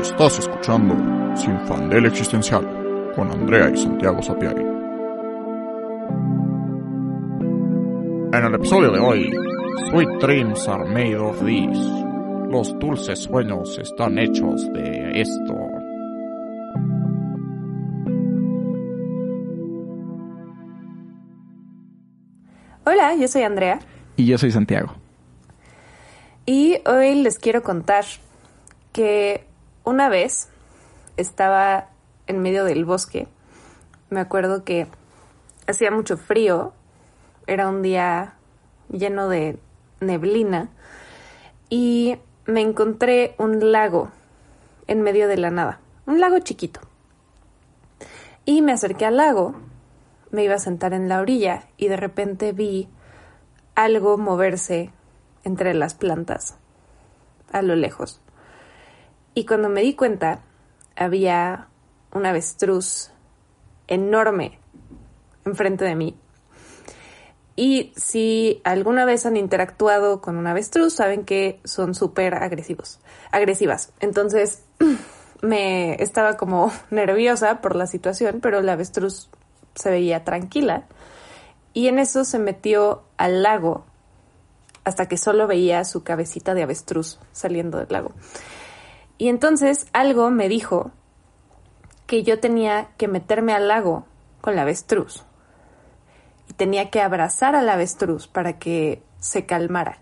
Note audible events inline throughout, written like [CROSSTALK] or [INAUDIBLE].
Estás escuchando Sin Fandel Existencial con Andrea y Santiago Sapiari. En el episodio de hoy, Sweet dreams are made of this. Los dulces sueños están hechos de esto. Hola, yo soy Andrea. Y yo soy Santiago. Y hoy les quiero contar que una vez estaba en medio del bosque. Me acuerdo que hacía mucho frío. Era un día lleno de neblina. Y me encontré un lago en medio de la nada. Un lago chiquito. Y me acerqué al lago. Me iba a sentar en la orilla y de repente vi algo moverse entre las plantas a lo lejos. Y cuando me di cuenta, había un avestruz enorme enfrente de mí. Y si alguna vez han interactuado con un avestruz, saben que son súper agresivos, agresivas. Entonces [CLEARS THROAT] me estaba como [LAUGHS] nerviosa por la situación, pero la avestruz se veía tranquila. Y en eso se metió al lago hasta que solo veía su cabecita de avestruz saliendo del lago. Y entonces algo me dijo que yo tenía que meterme al lago con la avestruz. Y tenía que abrazar al avestruz para que se calmara.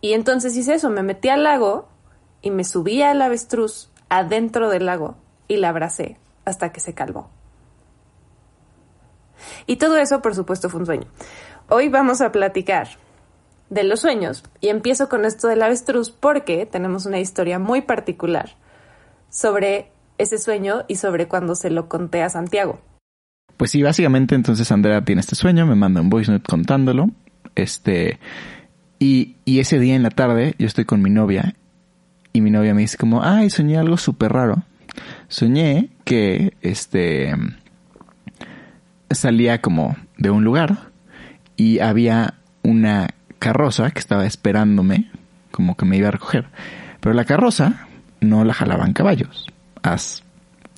Y entonces hice eso, me metí al lago y me subí al avestruz adentro del lago y la abracé hasta que se calmó. Y todo eso, por supuesto, fue un sueño. Hoy vamos a platicar de los sueños y empiezo con esto del avestruz porque tenemos una historia muy particular sobre ese sueño y sobre cuando se lo conté a Santiago. Pues sí, básicamente entonces Andrea tiene este sueño, me manda un voice note contándolo, este, y, y ese día en la tarde yo estoy con mi novia y mi novia me dice como, ay, soñé algo súper raro. Soñé que, este, salía como de un lugar y había una carroza que estaba esperándome, como que me iba a recoger. Pero la carroza no la jalaban caballos, as,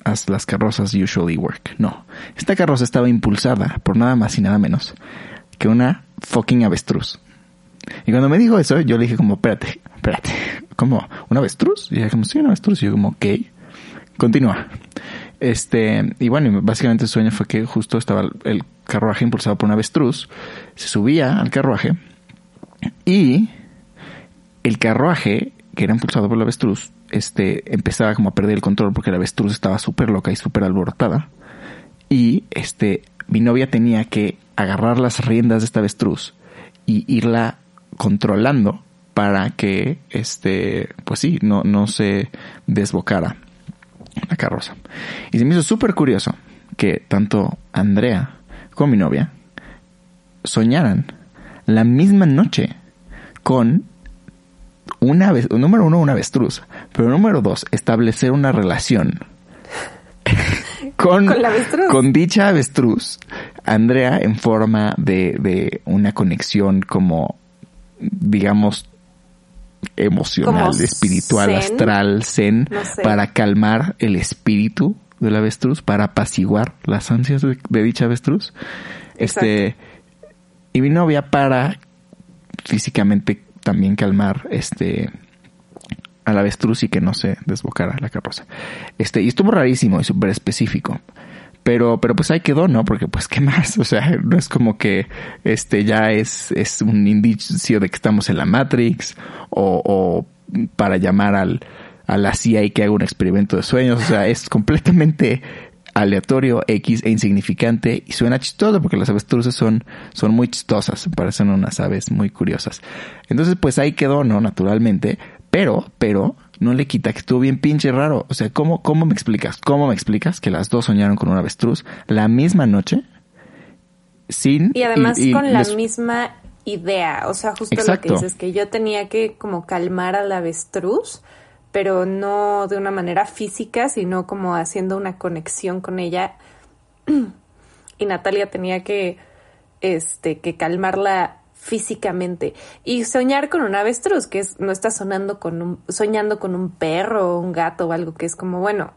as las carrozas usually work. No, esta carroza estaba impulsada por nada más y nada menos que una fucking avestruz. Y cuando me dijo eso, yo le dije como, espérate, espérate, [LAUGHS] ¿cómo? ¿Un avestruz? Y ella como, sí, un avestruz. Y yo como, ok, continúa. Este, y bueno, básicamente el sueño fue que justo estaba el carruaje impulsado por un avestruz, se subía al carruaje y el carruaje, que era impulsado por el avestruz, este, empezaba como a perder el control porque la avestruz estaba súper loca y súper alborotada. Y este, mi novia tenía que agarrar las riendas de esta avestruz y irla controlando para que, este, pues sí, no, no se desbocara la carroza. Y se me hizo súper curioso que tanto Andrea como mi novia soñaran la misma noche con una vez, número uno, un avestruz, pero número dos, establecer una relación [LAUGHS] con, ¿Con, dicha avestruz. Andrea en forma de, de una conexión como, digamos, emocional, espiritual, astral, zen, para calmar el espíritu del avestruz, para apaciguar las ansias de, dicha avestruz. Este, y mi novia para físicamente también calmar este al avestruz y que no se desbocara la carroza. Este, y estuvo rarísimo y súper específico. Pero, pero pues ahí quedó, ¿no? Porque pues qué más, [LAUGHS] o sea, no es como que este ya es, es un indicio de que estamos en la Matrix o, o para llamar al, a la CIA y que haga un experimento de sueños, o sea, es completamente aleatorio, X e insignificante y suena chistoso porque las avestruces son, son muy chistosas, parecen unas aves muy curiosas. Entonces pues ahí quedó, ¿no? Naturalmente, pero, pero no le quita que estuvo bien pinche raro. O sea, ¿cómo, cómo me explicas? ¿Cómo me explicas que las dos soñaron con un avestruz la misma noche? Sin... Y además con la misma idea. O sea, justo lo que dices, que yo tenía que como calmar al avestruz, pero no de una manera física, sino como haciendo una conexión con ella. [CLEARS THROAT] y Natalia tenía que, este, que calmarla físicamente. Y soñar con un avestruz, que es, no estás sonando con un, soñando con un perro o un gato o algo que es como, bueno,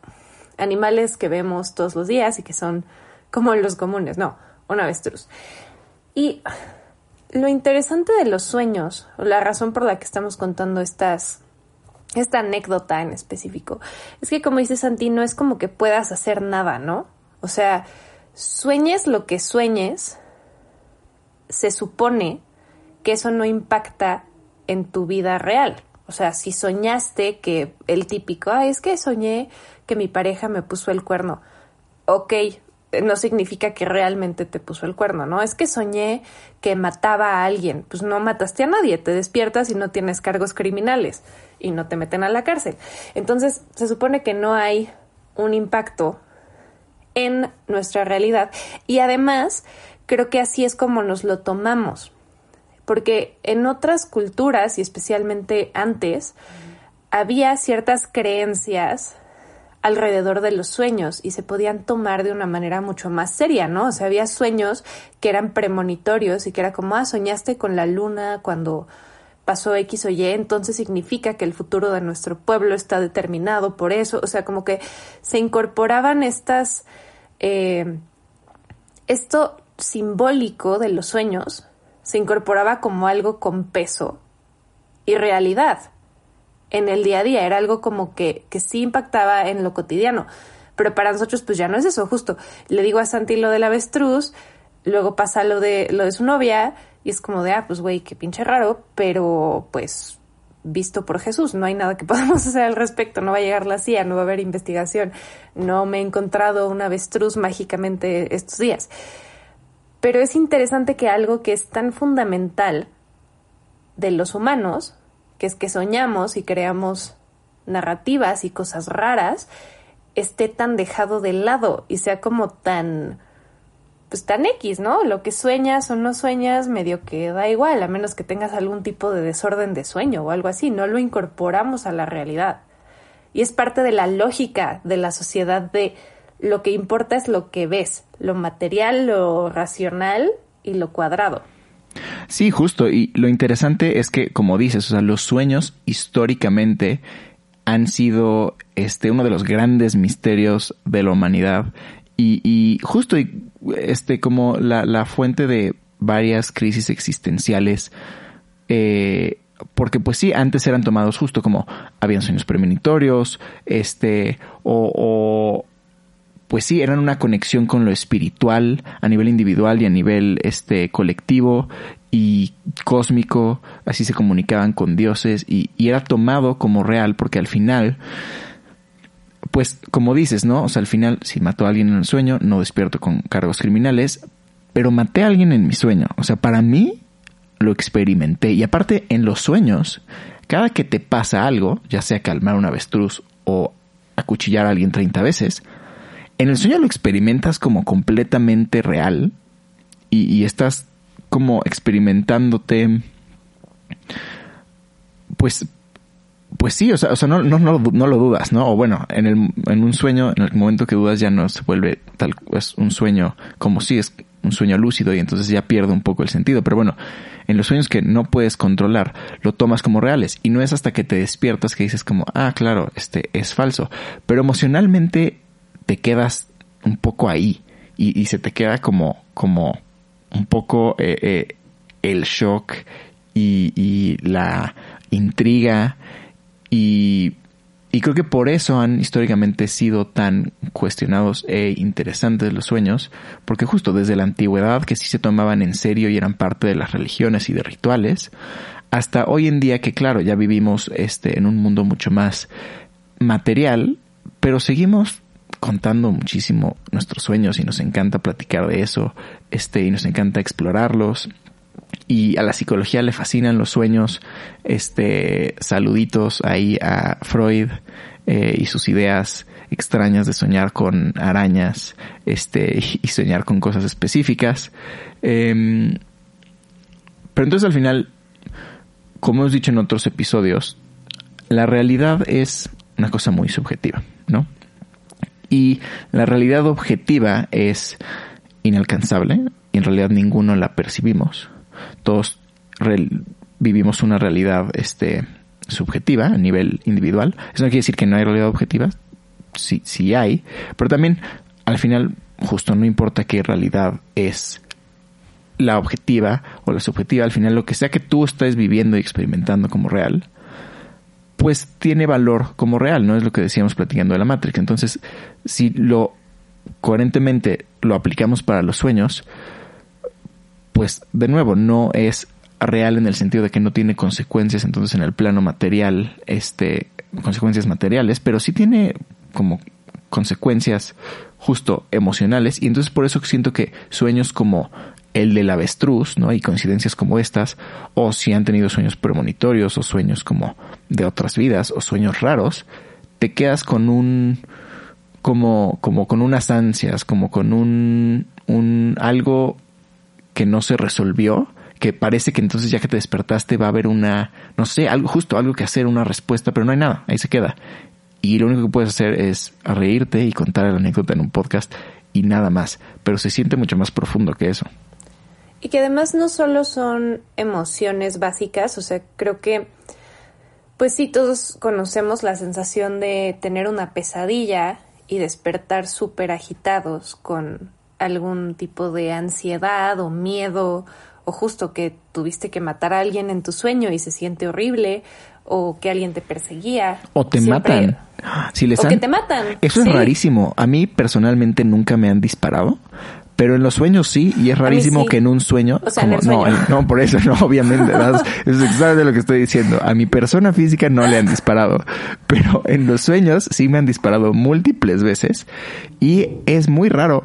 animales que vemos todos los días y que son como los comunes, no, un avestruz. Y lo interesante de los sueños, o la razón por la que estamos contando estas, esta anécdota en específico, es que como dice Santi, no es como que puedas hacer nada, ¿no? O sea, sueñes lo que sueñes, se supone que eso no impacta en tu vida real. O sea, si soñaste que el típico, ah, es que soñé que mi pareja me puso el cuerno. Ok, no significa que realmente te puso el cuerno, ¿no? Es que soñé que mataba a alguien. Pues no mataste a nadie, te despiertas y no tienes cargos criminales y no te meten a la cárcel. Entonces, se supone que no hay un impacto en nuestra realidad y además creo que así es como nos lo tomamos porque en otras culturas y especialmente antes había ciertas creencias alrededor de los sueños y se podían tomar de una manera mucho más seria, ¿no? O sea, había sueños que eran premonitorios y que era como, ah, soñaste con la luna cuando pasó X o Y, entonces significa que el futuro de nuestro pueblo está determinado por eso, o sea, como que se incorporaban estas, eh, esto simbólico de los sueños se incorporaba como algo con peso y realidad en el día a día. Era algo como que, que sí impactaba en lo cotidiano. Pero para nosotros, pues ya no es eso, justo. Le digo a Santi lo del avestruz, luego pasa lo de, lo de su novia, y es como de, ah, pues güey, qué pinche raro, pero pues visto por Jesús, no hay nada que [LAUGHS] podamos hacer al respecto, no va a llegar la CIA, no va a haber investigación, no me he encontrado un avestruz mágicamente estos días. Pero es interesante que algo que es tan fundamental de los humanos, que es que soñamos y creamos narrativas y cosas raras, esté tan dejado de lado y sea como tan pues tan X, ¿no? Lo que sueñas o no sueñas medio que da igual, a menos que tengas algún tipo de desorden de sueño o algo así, no lo incorporamos a la realidad. Y es parte de la lógica de la sociedad de lo que importa es lo que ves, lo material, lo racional y lo cuadrado. Sí, justo. Y lo interesante es que, como dices, o sea, los sueños históricamente han sido este uno de los grandes misterios de la humanidad. Y, y justo este como la, la, fuente de varias crisis existenciales. Eh, porque pues sí, antes eran tomados justo como habían sueños premonitorios, este, o, pues sí, eran una conexión con lo espiritual a nivel individual y a nivel este colectivo y cósmico, así se comunicaban con dioses y, era tomado como real porque al final, pues como dices, ¿no? O sea, al final, si mató a alguien en el sueño, no despierto con cargos criminales, pero maté a alguien en mi sueño. O sea, para mí lo experimenté y aparte en los sueños, cada que te pasa algo, ya sea calmar un avestruz o acuchillar a alguien 30 veces, en el sueño lo experimentas como completamente real y, estás como experimentándote, pues, pues sí, o sea, o sea no, no, no, lo dudas, ¿no? O bueno, en, el, en un sueño, en el momento que dudas ya no se vuelve tal, es un sueño como si es un sueño lúcido y entonces ya pierde un poco el sentido. Pero bueno, en los sueños que no puedes controlar, lo tomas como reales y no es hasta que te despiertas que dices como, ah, claro, este es falso. Pero emocionalmente te quedas un poco ahí y, se te queda como, como un poco eh, eh, el shock y, la intriga. Y, y creo que por eso han históricamente sido tan cuestionados e interesantes los sueños, porque justo desde la antigüedad que sí se tomaban en serio y eran parte de las religiones y de rituales, hasta hoy en día que claro, ya vivimos este en un mundo mucho más material, pero seguimos contando muchísimo nuestros sueños y nos encanta platicar de eso, este, y nos encanta explorarlos. Y a la psicología le fascinan los sueños, este, saluditos ahí a Freud eh, y sus ideas extrañas de soñar con arañas, este, y soñar con cosas específicas. Em, pero entonces al final, como hemos dicho en otros episodios, la realidad es una cosa muy subjetiva, ¿no? Y la realidad objetiva es inalcanzable y en realidad ninguno la percibimos. Todos vivimos una realidad este, subjetiva a nivel individual. Eso no quiere decir que no hay realidad objetiva, sí, sí hay, pero también al final justo no importa qué realidad es la objetiva o la subjetiva, al final lo que sea que tú estés viviendo y experimentando como real, pues tiene valor como real, ¿no? Es lo que decíamos platicando de la Matrix. Entonces, si lo coherentemente lo aplicamos para los sueños, pues de nuevo, no es real en el sentido de que no tiene consecuencias entonces en el plano material, este, consecuencias materiales, pero sí tiene como consecuencias justo emocionales y entonces por eso siento que sueños como el del avestruz, ¿no? Y coincidencias como estas, o si han tenido sueños premonitorios o sueños como de otras vidas o sueños raros, te quedas con un como como con unas ansias, como con un un algo que no se resolvió, que parece que entonces ya que te despertaste va a haber una, no sé, algo justo, algo que hacer, una respuesta, pero no hay nada, ahí se queda. Y lo único que puedes hacer es reírte y contar la anécdota en un podcast y nada más, pero se siente mucho más profundo que eso. Y que además no solo son emociones básicas, o sea, creo que, pues sí, todos conocemos la sensación de tener una pesadilla y despertar súper agitados con algún tipo de ansiedad o miedo, o justo que tuviste que matar a alguien en tu sueño y se siente horrible, o que alguien te perseguía. O te Siempre- matan. Si les O han- que te matan. Eso sí. es rarísimo. A mí personalmente nunca me han disparado. Pero en los sueños sí, y es rarísimo sí. que en un sueño, O sea, en el no, sueño. [LAUGHS] no, por eso no, obviamente, ¿verdad? [LAUGHS] es exactamente lo que estoy diciendo. A mi persona física no le han disparado, pero en los sueños sí me han disparado múltiples veces y es muy raro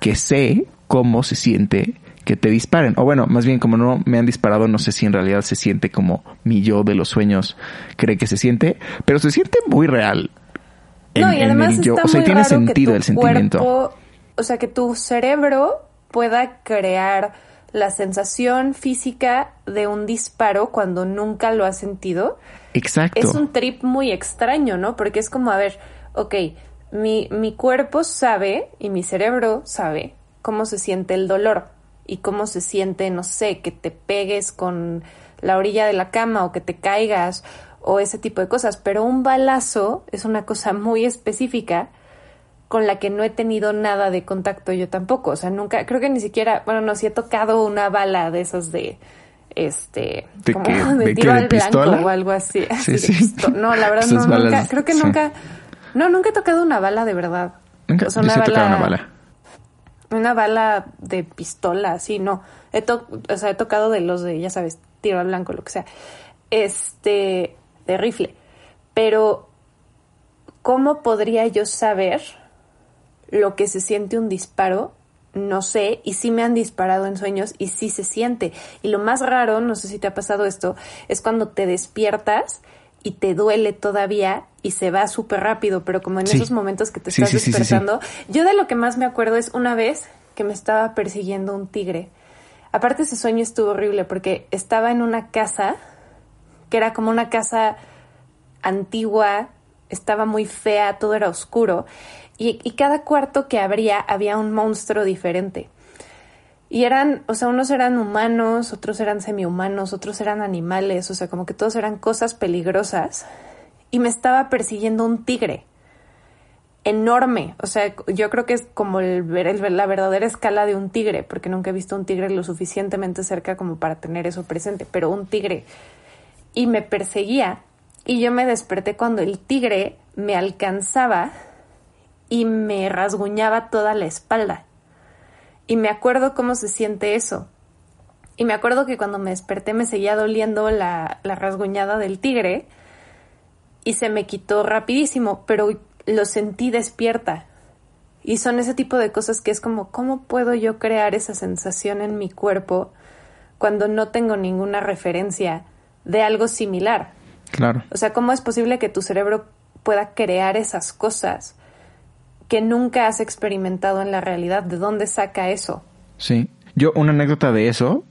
que sé cómo se siente que te disparen. O bueno, más bien como no me han disparado, no sé si en realidad se siente como mi yo de los sueños cree que se siente, pero se siente muy real. No, en- y en además yo. O sea, muy tiene raro que sentido tu el sentimiento. cuerpo- o sea, que tu cerebro pueda crear la sensación física de un disparo cuando nunca lo has sentido. Exacto. Es un trip muy extraño, ¿no? Porque es como, a ver, ok, mi, mi cuerpo sabe y mi cerebro sabe cómo se siente el dolor y cómo se siente, no sé, que te pegues con la orilla de la cama o que te caigas o ese tipo de cosas, pero un balazo es una cosa muy específica con la que no he tenido nada de contacto yo tampoco, o sea, nunca, creo que ni siquiera, bueno, no, sí he tocado una bala de esas de, este, ¿De como [LAUGHS] de ¿De tiro ¿De al blanco pistola? o algo así. [LAUGHS] Sí, así sí. No, la verdad [LAUGHS] no, balas, nunca, creo que sí. nunca, no, nunca he tocado una bala de verdad. Nunca, O sea, yo una he tocado bala- una bala. Una bala de pistola, así, no. He to- o sea, he tocado de los de, ya sabes, tiro al blanco, lo que sea. Este, de rifle. Pero, ¿cómo podría yo saber lo que se siente un disparo? No sé, y sí me han disparado en sueños y sí se siente. Y lo más raro, no sé si te ha pasado esto, es cuando te despiertas y te duele todavía y se va súper rápido, pero como en Sí. esos momentos que te Sí, estás sí, despertando, yo de lo que más me acuerdo es una vez que me estaba persiguiendo un tigre. Aparte ese sueño estuvo horrible porque estaba en una casa que era como una casa antigua, estaba muy fea, todo era oscuro y, cada cuarto que abría había un monstruo diferente. Y eran, o sea, unos eran humanos, otros eran semihumanos, otros eran animales, o sea, como que todos eran cosas peligrosas. Y me estaba persiguiendo un tigre enorme. O sea, yo creo que es como el, el- la verdadera escala de un tigre, porque nunca he visto un tigre lo suficientemente cerca como para tener eso presente, pero un tigre. Y me perseguía y yo me desperté cuando el tigre me alcanzaba y me rasguñaba toda la espalda. Y me acuerdo cómo se siente eso. Y me acuerdo que cuando me desperté me seguía doliendo la, la rasguñada del tigre y se me quitó rapidísimo, pero lo sentí despierta. Y son ese tipo de cosas que es como, ¿cómo puedo yo crear esa sensación en mi cuerpo cuando no tengo ninguna referencia de algo similar? Claro. O sea, ¿cómo es posible que tu cerebro pueda crear esas cosas que nunca has experimentado en la realidad? ¿De dónde saca eso? Sí. Yo, una anécdota de eso,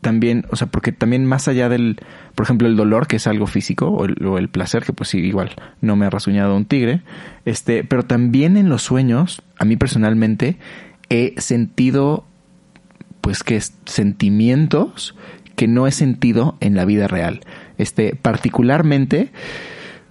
también, o sea, porque también más allá del, por ejemplo, el dolor, que es algo físico, o el, o el placer, que pues sí, igual no me ha rasuñado un tigre, este, pero también en los sueños, a mí personalmente, he sentido, pues que es- sentimientos que no he sentido en la vida real. Este, particularmente,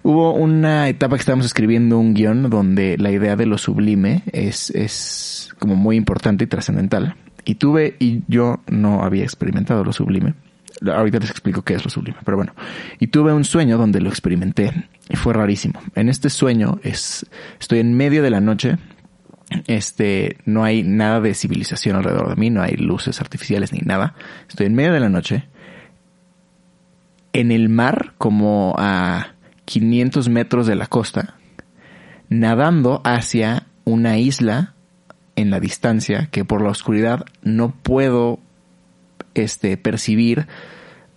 hubo una etapa que estábamos escribiendo un guion donde la idea de lo sublime es, es como muy importante y trascendental. Y tuve, y yo no había experimentado lo sublime. Ahorita les explico qué es lo sublime, pero bueno. Y tuve un sueño donde lo experimenté y fue rarísimo. En este sueño es, estoy en medio de la noche, este, no hay nada de civilización alrededor de mí, no hay luces artificiales ni nada. Estoy en medio de la noche, en el mar, como a 500 metros de la costa, nadando hacia una isla en la distancia que por la oscuridad no puedo este, percibir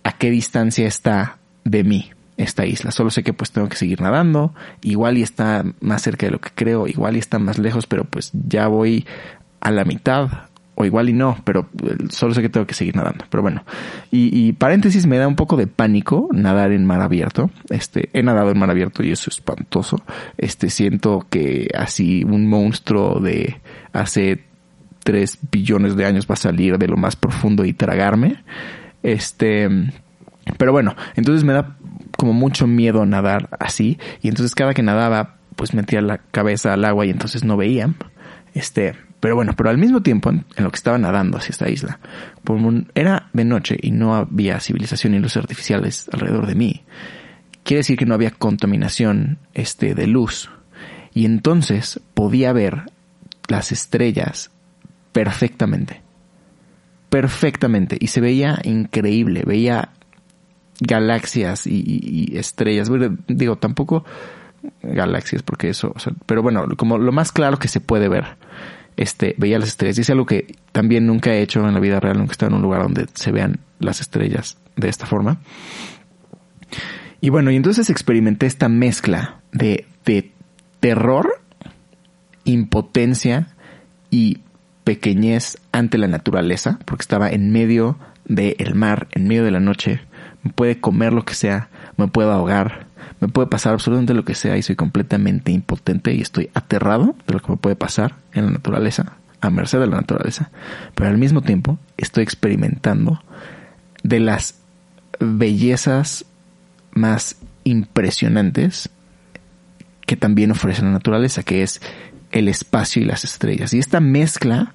a qué distancia está de mí esta isla. Solo sé que pues tengo que seguir nadando. Igual y está más cerca de lo que creo, igual y está más lejos, pero pues ya voy a la mitad. O igual y no, pero eh, solo sé que tengo que seguir nadando. Pero bueno. Y, paréntesis, me da un poco de pánico nadar en mar abierto. Este, he nadado en mar abierto y eso es espantoso. Este, siento que así un monstruo de hace tres billones de años va a salir de lo más profundo y tragarme. Este, pero bueno, entonces me da como mucho miedo nadar así. Y entonces cada que nadaba, pues metía la cabeza al agua y entonces no veía. Este, pero bueno, pero al mismo tiempo, en, lo que estaba nadando hacia esta isla, era de noche y no había civilización ni luces artificiales alrededor de mí. Quiere decir que no había contaminación este, de luz. Y entonces podía ver las estrellas perfectamente. Perfectamente. Y se veía increíble. Veía galaxias y, estrellas. digo, tampoco galaxias porque eso, pero bueno, como lo más claro que se puede ver. Este, veía las estrellas. Y es algo que también nunca he hecho en la vida real, nunca he estado en un lugar donde se vean las estrellas de esta forma. Y bueno, y entonces experimenté esta mezcla de, de terror, impotencia y pequeñez ante la naturaleza, porque estaba en medio del mar, en medio de la noche, me puede comer lo que sea, me puedo ahogar, me puede pasar absolutamente lo que sea y soy completamente impotente y estoy aterrado de lo que me puede pasar en la naturaleza, a merced de la naturaleza. Pero al mismo tiempo estoy experimentando de las bellezas más impresionantes que también ofrece la naturaleza, que es el espacio y las estrellas. Y esta mezcla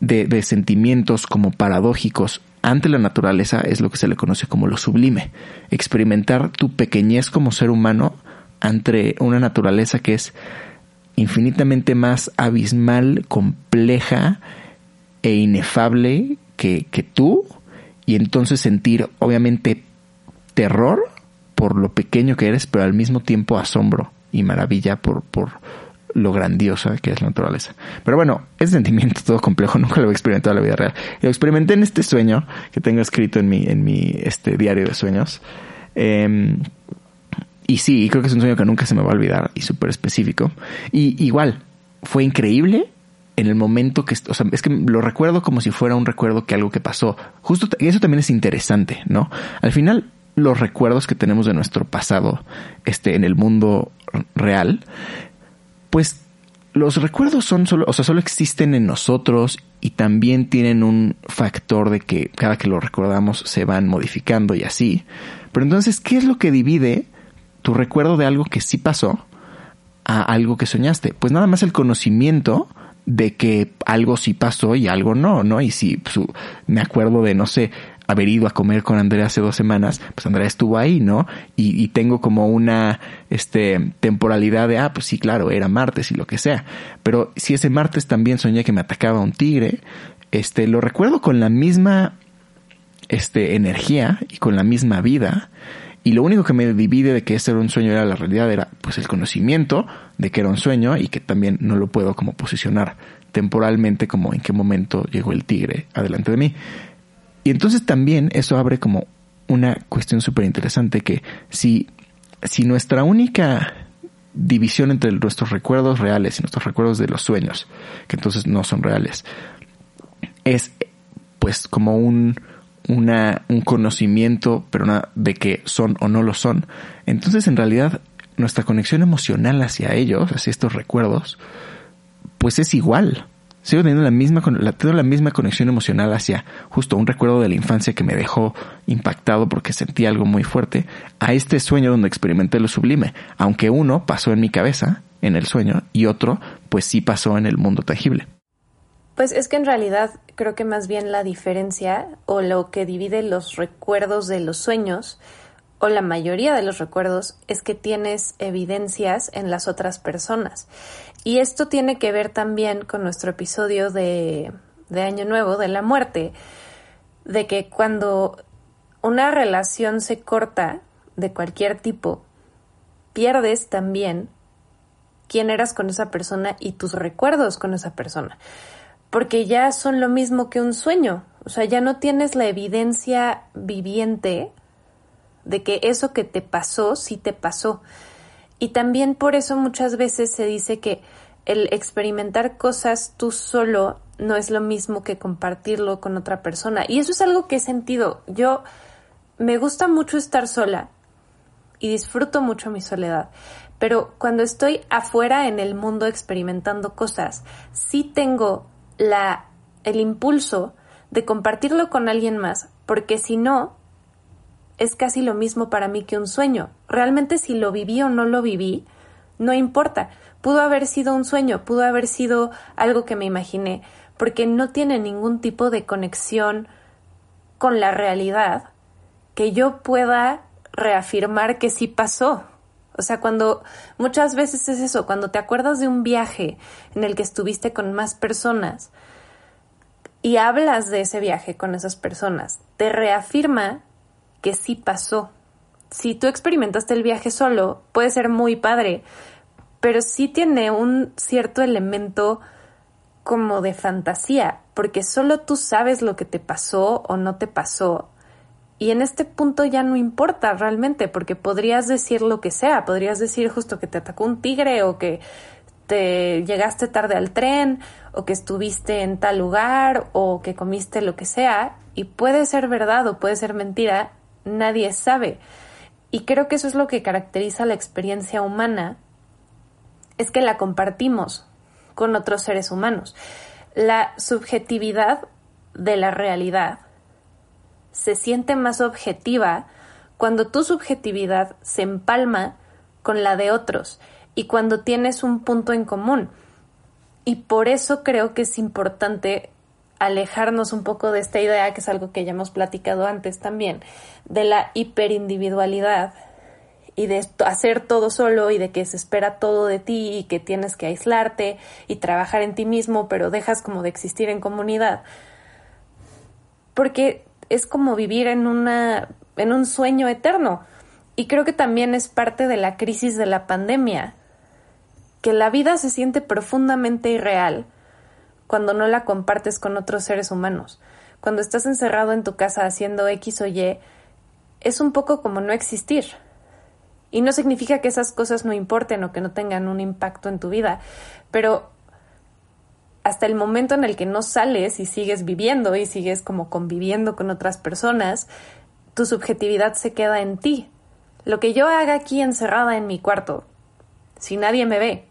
de, de sentimientos como paradójicos ante la naturaleza es lo que se le conoce como lo sublime. Experimentar tu pequeñez como ser humano ante una naturaleza que es infinitamente más abismal, compleja e inefable que, que tú y entonces sentir obviamente terror por lo pequeño que eres, pero al mismo tiempo asombro y maravilla por, por, lo grandiosa que es la naturaleza. Pero bueno, ese sentimiento todo complejo [LAUGHS] nunca lo he experimentado en la vida real. Lo experimenté en este sueño que tengo escrito en mi, en mi este diario de sueños. Em, y sí, creo que es un sueño que nunca se me va a olvidar y súper específico. Y igual, fue increíble en el momento que, o sea, es que lo recuerdo como si fuera un recuerdo que algo que pasó. Justo, y eso también es interesante, ¿no? Al final, los recuerdos que tenemos de nuestro pasado, este, en el mundo real, pues los recuerdos son solo, o sea, solo existen en nosotros y también tienen un factor de que cada que lo recordamos se van modificando y así. Pero entonces, ¿qué es lo que divide tu recuerdo de algo que sí pasó a algo que soñaste? Pues nada más el conocimiento de que algo sí pasó y algo no, ¿no? Y si me acuerdo de, no sé, haber ido a comer con Andrea hace dos semanas, pues Andrea estuvo ahí, ¿no? Y, tengo como una este, temporalidad de, ah, pues sí, claro, era martes y lo que sea. Pero si ese martes también soñé que me atacaba un tigre, este, lo recuerdo con la misma este, energía y con la misma vida. Y lo único que me divide de que ese era un sueño era la realidad era pues el conocimiento de que era un sueño y que también no lo puedo como posicionar temporalmente como en qué momento llegó el tigre adelante de mí. Y entonces también eso abre como una cuestión súper interesante que si, si nuestra única división entre nuestros recuerdos reales y nuestros recuerdos de los sueños, que entonces no son reales, es pues como un, una, un conocimiento, pero de que son o no lo son, entonces en realidad nuestra conexión emocional hacia ellos, hacia estos recuerdos, pues es igual sigo teniendo la misma, tengo la misma conexión emocional hacia justo un recuerdo de la infancia que me dejó impactado porque sentí algo muy fuerte, a este sueño donde experimenté lo sublime, aunque uno pasó en mi cabeza, en el sueño, y otro, pues sí pasó en el mundo tangible. Pues es que en realidad creo que más bien la diferencia o lo que divide los recuerdos de los sueños o la mayoría de los recuerdos es que tienes evidencias en las otras personas. Y esto tiene que ver también con nuestro episodio de, Año Nuevo, de la muerte, de que cuando una relación se corta de cualquier tipo, pierdes también quién eras con esa persona y tus recuerdos con esa persona. Porque ya son lo mismo que un sueño. O sea, ya no tienes la evidencia viviente de que eso que te pasó sí te pasó. Y también por eso muchas veces se dice que el experimentar cosas tú solo no es lo mismo que compartirlo con otra persona. Y eso es algo que he sentido. Yo me gusta mucho estar sola y disfruto mucho mi soledad. Pero cuando estoy afuera en el mundo experimentando cosas, sí tengo la, el impulso de compartirlo con alguien más, porque si no, es casi lo mismo para mí que un sueño. Realmente si lo viví o no lo viví, no importa. Pudo haber sido un sueño, pudo haber sido algo que me imaginé, porque no tiene ningún tipo de conexión con la realidad que yo pueda reafirmar que sí pasó. O sea, cuando muchas veces es eso, cuando te acuerdas de un viaje en el que estuviste con más personas y hablas de ese viaje con esas personas, te reafirma que sí pasó. Si tú experimentaste el viaje solo, puede ser muy padre, pero sí tiene un cierto elemento como de fantasía, porque solo tú sabes lo que te pasó o no te pasó. Y en este punto ya no importa realmente, porque podrías decir lo que sea, podrías decir justo que te atacó un tigre o que te llegaste tarde al tren o que estuviste en tal lugar o que comiste lo que sea, y puede ser verdad o puede ser mentira, nadie sabe. Y creo que eso es lo que caracteriza la experiencia humana, es que la compartimos con otros seres humanos. La subjetividad de la realidad se siente más objetiva cuando tu subjetividad se empalma con la de otros y cuando tienes un punto en común. Y por eso creo que es importante alejarnos un poco de esta idea, que es algo que ya hemos platicado antes también, de la hiperindividualidad y de hacer todo solo y de que se espera todo de ti y que tienes que aislarte y trabajar en ti mismo, pero dejas como de existir en comunidad. Porque es como vivir en una en un sueño eterno. Y creo que también es parte de la crisis de la pandemia, que la vida se siente profundamente irreal cuando no la compartes con otros seres humanos. Cuando estás encerrado en tu casa haciendo X o Y, es un poco como no existir. Y no significa que esas cosas no importen o que no tengan un impacto en tu vida, pero hasta el momento en el que no sales y sigues viviendo y sigues como conviviendo con otras personas, tu subjetividad se queda en ti. Lo que yo haga aquí encerrada en mi cuarto, si nadie me ve,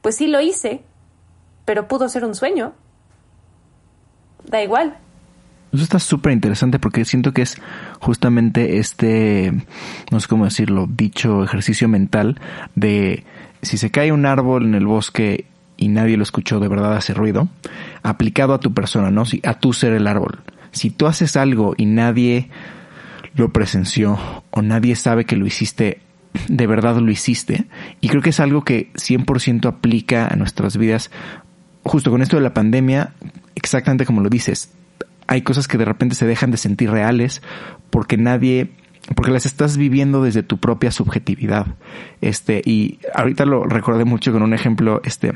pues sí lo hice, pero pudo ser un sueño. Da igual. Eso está súper interesante porque siento que es justamente este, no sé cómo decirlo, dicho ejercicio mental de si se cae un árbol en el bosque y nadie lo escuchó, de verdad hace ruido, aplicado a tu persona, ¿no? Si, a tu ser el árbol. Si tú haces algo y nadie lo presenció o nadie sabe que lo hiciste, de verdad lo hiciste. Y creo que es algo que 100% aplica a nuestras vidas justo con esto de la pandemia, exactamente como lo dices, hay cosas que de repente se dejan de sentir reales porque nadie porque las estás viviendo desde tu propia subjetividad. Este, y ahorita lo recordé mucho con un ejemplo, este,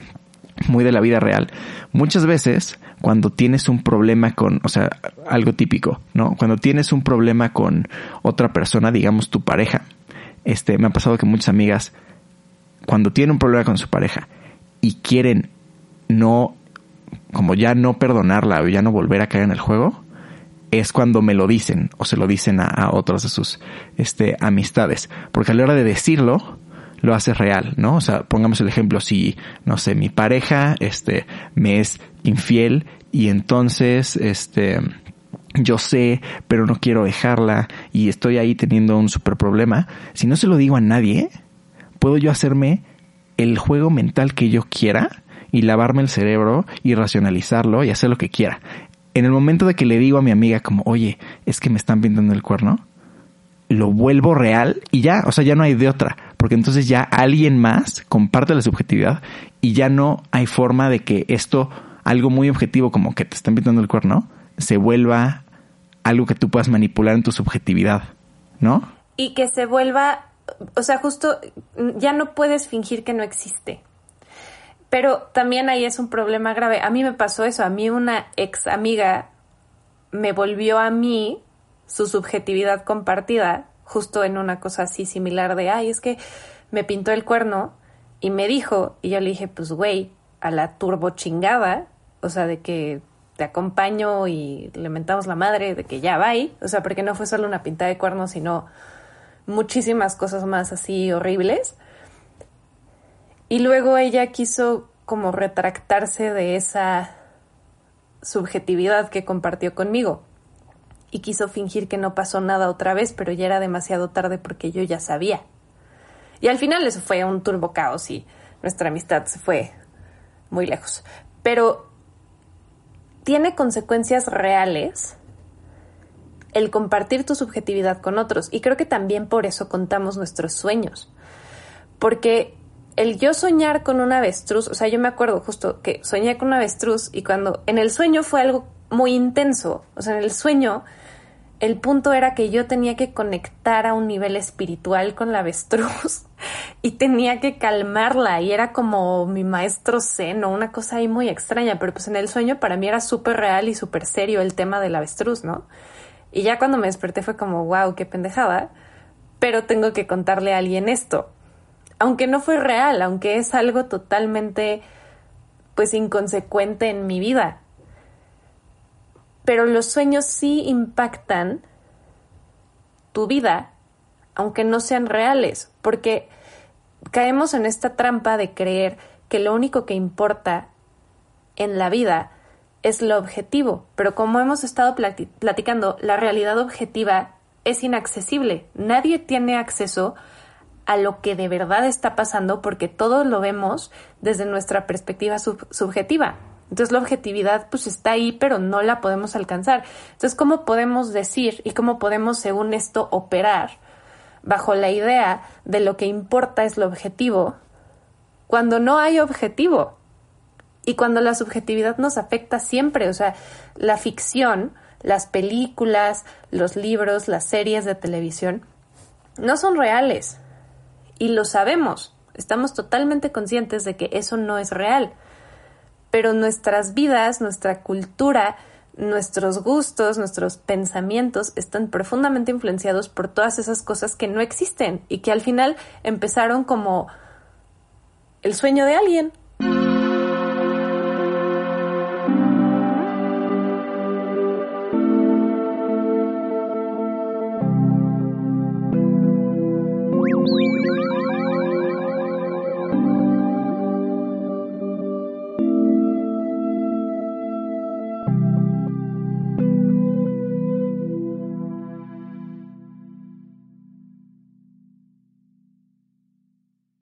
muy de la vida real. Muchas veces, cuando tienes un problema con, o sea, algo típico, ¿no? Cuando tienes un problema con otra persona, digamos tu pareja, este, me ha pasado que muchas amigas, cuando tienen un problema con su pareja y quieren no, como ya no perdonarla o ya no volver a caer en el juego, es cuando me lo dicen o se lo dicen a, otros de sus este, amistades. Porque a la hora de decirlo, lo haces real, ¿no? O sea, pongamos el ejemplo, si, no sé, mi pareja, este, me es infiel y entonces, este, yo sé, pero no quiero dejarla y estoy ahí teniendo un super problema, si no se lo digo a nadie, puedo yo hacerme el juego mental que yo quiera y lavarme el cerebro y racionalizarlo y hacer lo que quiera. En el momento de que le digo a mi amiga como, oye, es que me están pintando el cuerno, lo vuelvo real y ya, o sea, ya no hay de otra, porque entonces ya alguien más comparte la subjetividad y ya no hay forma de que esto, algo muy objetivo como que te están pintando el cuerno, se vuelva algo que tú puedas manipular en tu subjetividad, ¿no? Y que se vuelva, o sea, justo ya no puedes fingir que no existe. Pero también ahí es un problema grave. A mí me pasó eso, a mí una ex amiga me volvió a mí su subjetividad compartida, justo en una cosa así similar de, ay, es que me pintó el cuerno y me dijo, y yo le dije, pues güey, a la turbo chingada, o sea, de que te acompaño y le mentamos la madre, de que ya va o sea, porque no fue solo una pintada de cuerno, sino muchísimas cosas más así horribles. Y luego ella quiso como retractarse de esa subjetividad que compartió conmigo y quiso fingir que no pasó nada otra vez, pero ya era demasiado tarde porque yo ya sabía. Y al final eso fue un turbo caos y nuestra amistad se fue muy lejos. Pero tiene consecuencias reales el compartir tu subjetividad con otros. Y creo que también por eso contamos nuestros sueños. Porque el yo soñar con un avestruz, o sea, yo me acuerdo justo que soñé con un avestruz y cuando en el sueño fue algo muy intenso, o sea, en el sueño el punto era que yo tenía que conectar a un nivel espiritual con la avestruz [LAUGHS] y tenía que calmarla y era como mi maestro zen o una cosa ahí muy extraña, pero pues en el sueño para mí era súper real y súper serio el tema del avestruz, ¿no? Y ya cuando me desperté fue como, wow, qué pendejada, pero tengo que contarle a alguien esto. Aunque no fue real, aunque es algo totalmente pues inconsecuente en mi vida pero los sueños sí impactan tu vida, aunque no sean reales, porque caemos en esta trampa de creer que lo único que importa en la vida es lo objetivo, pero como hemos estado platicando, la realidad objetiva es inaccesible. Nadie tiene acceso a lo que de verdad está pasando porque todo lo vemos desde nuestra perspectiva subjetiva. Entonces la objetividad pues está ahí, pero no la podemos alcanzar. Entonces, ¿cómo podemos decir y cómo podemos, según esto, operar bajo la idea de lo que importa es lo objetivo cuando no hay objetivo? Y cuando la subjetividad nos afecta siempre, o sea, la ficción, las películas, los libros, las series de televisión, no son reales. Y lo sabemos. Estamos totalmente conscientes de que eso no es real pero nuestras vidas, nuestra cultura, nuestros gustos, nuestros pensamientos están profundamente influenciados por todas esas cosas que no existen y que al final empezaron como el sueño de alguien,